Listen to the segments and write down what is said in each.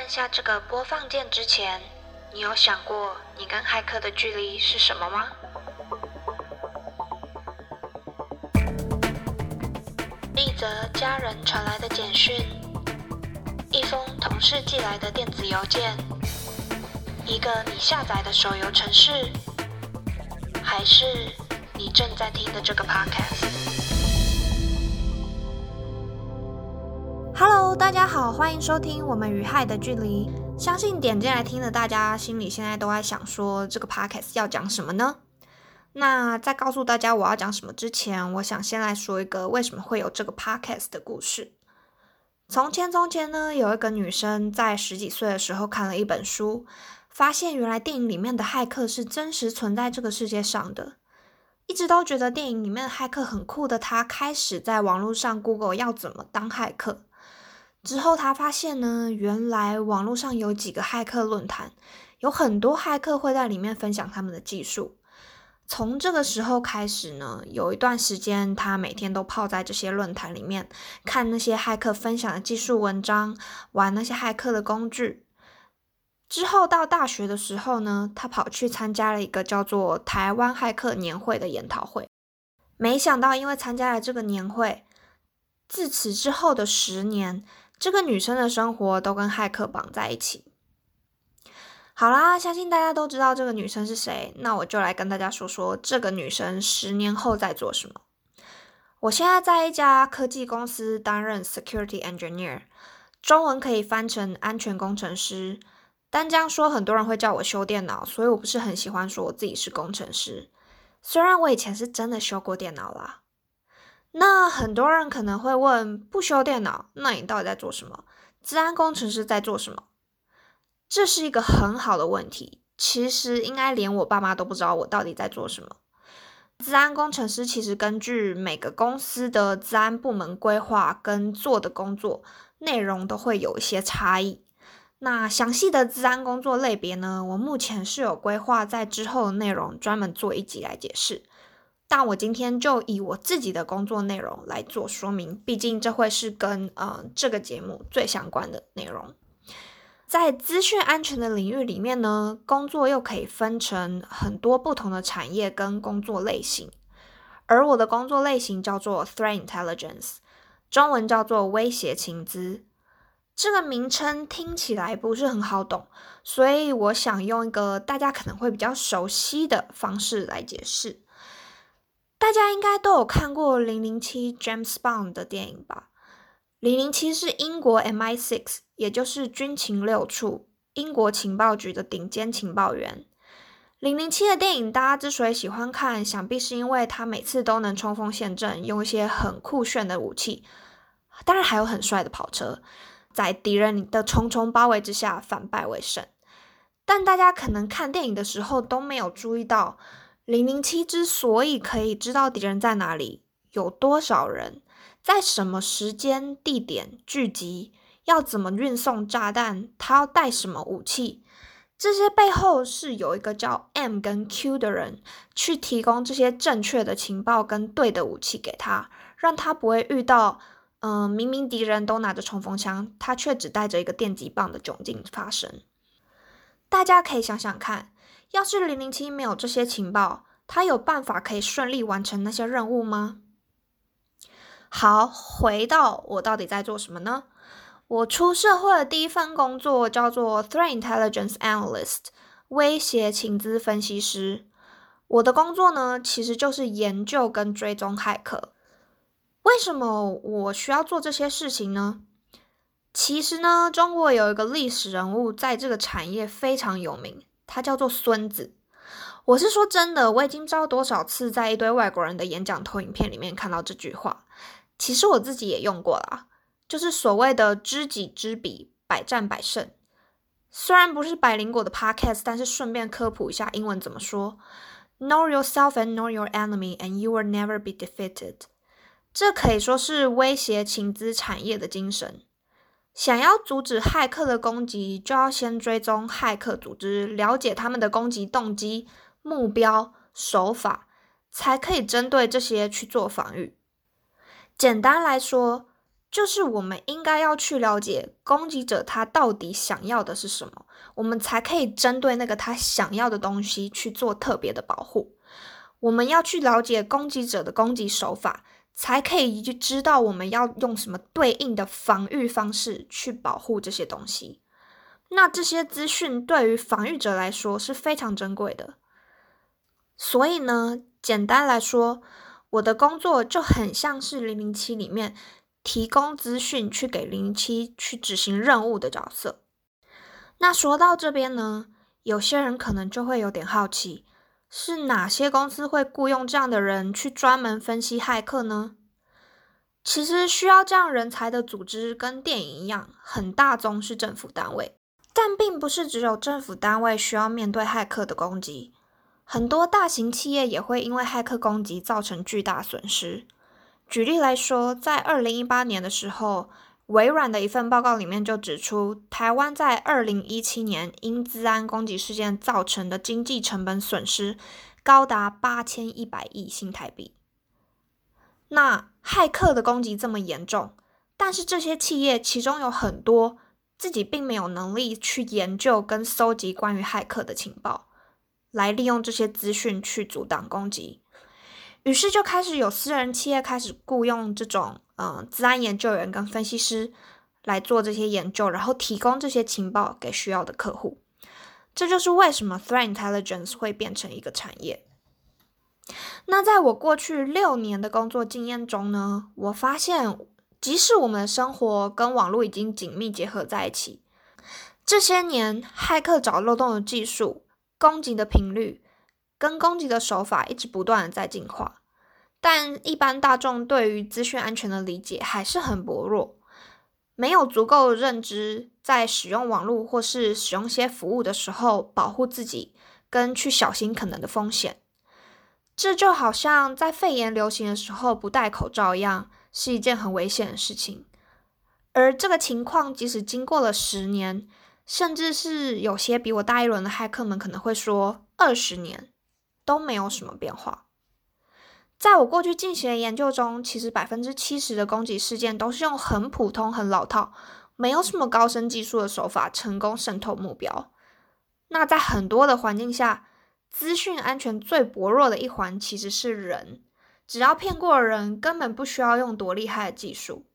按下这个播放键之前，你有想过你跟骇客的距离是什么吗？一则家人传来的简讯，一封同事寄来的电子邮件，一个你下载的手游程式，还是你正在听的这个 pocket podcast？Hello，大家好，欢迎收听我们与害的距离。相信点进来听的大家心里现在都在想说，这个 podcast 要讲什么呢？那在告诉大家我要讲什么之前，我想先来说一个为什么会有这个 podcast 的故事。从前从前呢，有一个女生在十几岁的时候看了一本书，发现原来电影里面的骇客是真实存在这个世界上的。一直都觉得电影里面骇客很酷的他，开始在网络上 Google 要怎么当骇客。之后，他发现呢，原来网络上有几个骇客论坛，有很多骇客会在里面分享他们的技术。从这个时候开始呢，有一段时间，他每天都泡在这些论坛里面，看那些骇客分享的技术文章，玩那些骇客的工具。之后到大学的时候呢，他跑去参加了一个叫做台湾骇客年会的研讨会。没想到，因为参加了这个年会，自此之后的十年。这个女生的生活都跟骇客绑在一起。好啦，相信大家都知道这个女生是谁，那我就来跟大家说说这个女生十年后在做什么。我现在在一家科技公司担任 security engineer，中文可以翻成安全工程师。但这样说，很多人会叫我修电脑，所以我不是很喜欢说我自己是工程师。虽然我以前是真的修过电脑啦。那很多人可能会问：不修电脑，那你到底在做什么？治安工程师在做什么？这是一个很好的问题。其实应该连我爸妈都不知道我到底在做什么。治安工程师其实根据每个公司的治安部门规划跟做的工作内容都会有一些差异。那详细的治安工作类别呢？我目前是有规划在之后的内容专门做一集来解释。但我今天就以我自己的工作内容来做说明，毕竟这会是跟呃这个节目最相关的内容。在资讯安全的领域里面呢，工作又可以分成很多不同的产业跟工作类型，而我的工作类型叫做 Threat Intelligence，中文叫做威胁情资。这个名称听起来不是很好懂，所以我想用一个大家可能会比较熟悉的方式来解释。大家应该都有看过《零零七》James Bond 的电影吧？零零七是英国 MI6，也就是军情六处英国情报局的顶尖情报员。零零七的电影大家之所以喜欢看，想必是因为他每次都能冲锋陷阵，用一些很酷炫的武器，当然还有很帅的跑车，在敌人的重重包围之下反败为胜。但大家可能看电影的时候都没有注意到。零零七之所以可以知道敌人在哪里，有多少人，在什么时间地点聚集，要怎么运送炸弹，他要带什么武器，这些背后是有一个叫 M 跟 Q 的人去提供这些正确的情报跟对的武器给他，让他不会遇到，嗯，明明敌人都拿着冲锋枪，他却只带着一个电击棒的窘境发生。大家可以想想看。要是零零七没有这些情报，他有办法可以顺利完成那些任务吗？好，回到我到底在做什么呢？我出社会的第一份工作叫做 Threat Intelligence Analyst，威胁情资分析师。我的工作呢，其实就是研究跟追踪骇客。为什么我需要做这些事情呢？其实呢，中国有一个历史人物在这个产业非常有名。他叫做孙子，我是说真的，我已经不知道多少次在一堆外国人的演讲投影片里面看到这句话。其实我自己也用过啦，就是所谓的知己知彼，百战百胜。虽然不是百灵果的 podcast，但是顺便科普一下英文怎么说：Know yourself and know your enemy, and you will never be defeated。这可以说是威胁情资产业的精神。想要阻止骇客的攻击，就要先追踪骇客组织，了解他们的攻击动机、目标、手法，才可以针对这些去做防御。简单来说，就是我们应该要去了解攻击者他到底想要的是什么，我们才可以针对那个他想要的东西去做特别的保护。我们要去了解攻击者的攻击手法，才可以去知道我们要用什么对应的防御方式去保护这些东西。那这些资讯对于防御者来说是非常珍贵的。所以呢，简单来说，我的工作就很像是零零七里面提供资讯去给零零七去执行任务的角色。那说到这边呢，有些人可能就会有点好奇。是哪些公司会雇佣这样的人去专门分析骇客呢？其实需要这样人才的组织跟电影一样，很大宗是政府单位，但并不是只有政府单位需要面对骇客的攻击，很多大型企业也会因为骇客攻击造成巨大损失。举例来说，在二零一八年的时候。微软的一份报告里面就指出，台湾在二零一七年因资安攻击事件造成的经济成本损失高达八千一百亿新台币。那骇客的攻击这么严重，但是这些企业其中有很多自己并没有能力去研究跟搜集关于骇客的情报，来利用这些资讯去阻挡攻击。于是就开始有私人企业开始雇佣这种。嗯，治安研究员跟分析师来做这些研究，然后提供这些情报给需要的客户。这就是为什么 threat intelligence 会变成一个产业。那在我过去六年的工作经验中呢，我发现，即使我们的生活跟网络已经紧密结合在一起，这些年骇客找漏洞的技术、攻击的频率跟攻击的手法一直不断的在进化。但一般大众对于资讯安全的理解还是很薄弱，没有足够的认知，在使用网络或是使用些服务的时候，保护自己跟去小心可能的风险。这就好像在肺炎流行的时候不戴口罩一样，是一件很危险的事情。而这个情况，即使经过了十年，甚至是有些比我大一轮的骇客们可能会说二十年，都没有什么变化。在我过去进行的研究中，其实百分之七十的攻击事件都是用很普通、很老套、没有什么高深技术的手法成功渗透目标。那在很多的环境下，资讯安全最薄弱的一环其实是人。只要骗过人，根本不需要用多厉害的技术。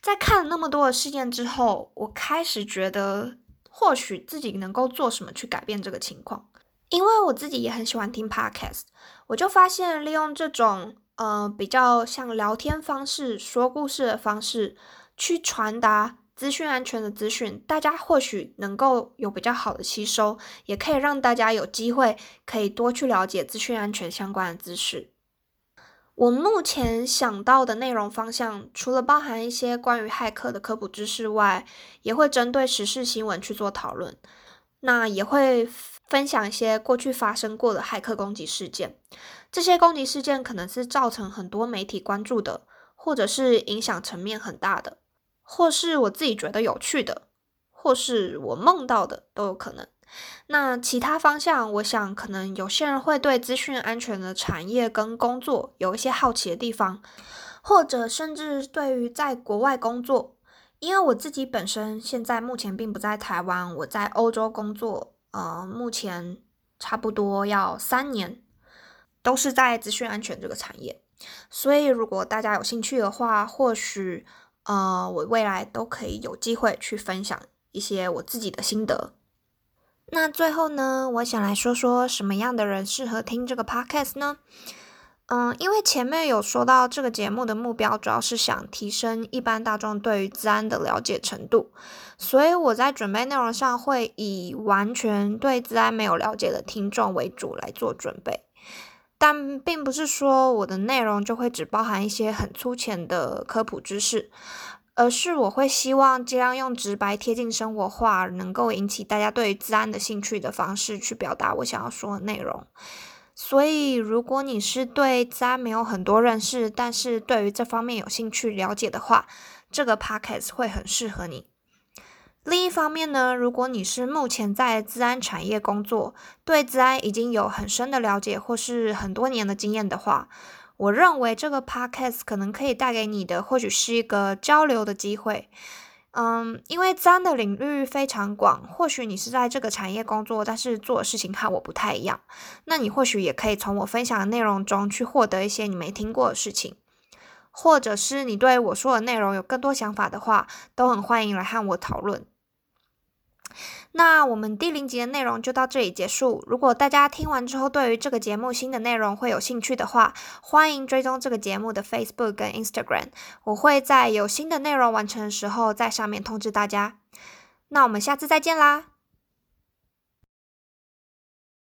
在看了那么多的事件之后，我开始觉得，或许自己能够做什么去改变这个情况。因为我自己也很喜欢听 podcast，我就发现利用这种呃比较像聊天方式、说故事的方式去传达资讯安全的资讯，大家或许能够有比较好的吸收，也可以让大家有机会可以多去了解资讯安全相关的知识。我目前想到的内容方向，除了包含一些关于骇客的科普知识外，也会针对时事新闻去做讨论，那也会。分享一些过去发生过的骇客攻击事件，这些攻击事件可能是造成很多媒体关注的，或者是影响层面很大的，或是我自己觉得有趣的，或是我梦到的都有可能。那其他方向，我想可能有些人会对资讯安全的产业跟工作有一些好奇的地方，或者甚至对于在国外工作，因为我自己本身现在目前并不在台湾，我在欧洲工作。呃，目前差不多要三年，都是在资讯安全这个产业，所以如果大家有兴趣的话，或许呃，我未来都可以有机会去分享一些我自己的心得。那最后呢，我想来说说什么样的人适合听这个 podcast 呢？嗯，因为前面有说到这个节目的目标主要是想提升一般大众对于治安的了解程度，所以我在准备内容上会以完全对治安没有了解的听众为主来做准备，但并不是说我的内容就会只包含一些很粗浅的科普知识，而是我会希望尽量用直白、贴近生活化，能够引起大家对治安的兴趣的方式去表达我想要说的内容。所以，如果你是对治安没有很多认识，但是对于这方面有兴趣了解的话，这个 podcast 会很适合你。另一方面呢，如果你是目前在治安产业工作，对治安已经有很深的了解或是很多年的经验的话，我认为这个 podcast 可能可以带给你的，或许是一个交流的机会。嗯，因为簪的领域非常广，或许你是在这个产业工作，但是做的事情和我不太一样。那你或许也可以从我分享的内容中去获得一些你没听过的事情，或者是你对我说的内容有更多想法的话，都很欢迎来和我讨论。那我们第零集的内容就到这里结束。如果大家听完之后对于这个节目新的内容会有兴趣的话，欢迎追踪这个节目的 Facebook 跟 Instagram，我会在有新的内容完成的时候在上面通知大家。那我们下次再见啦！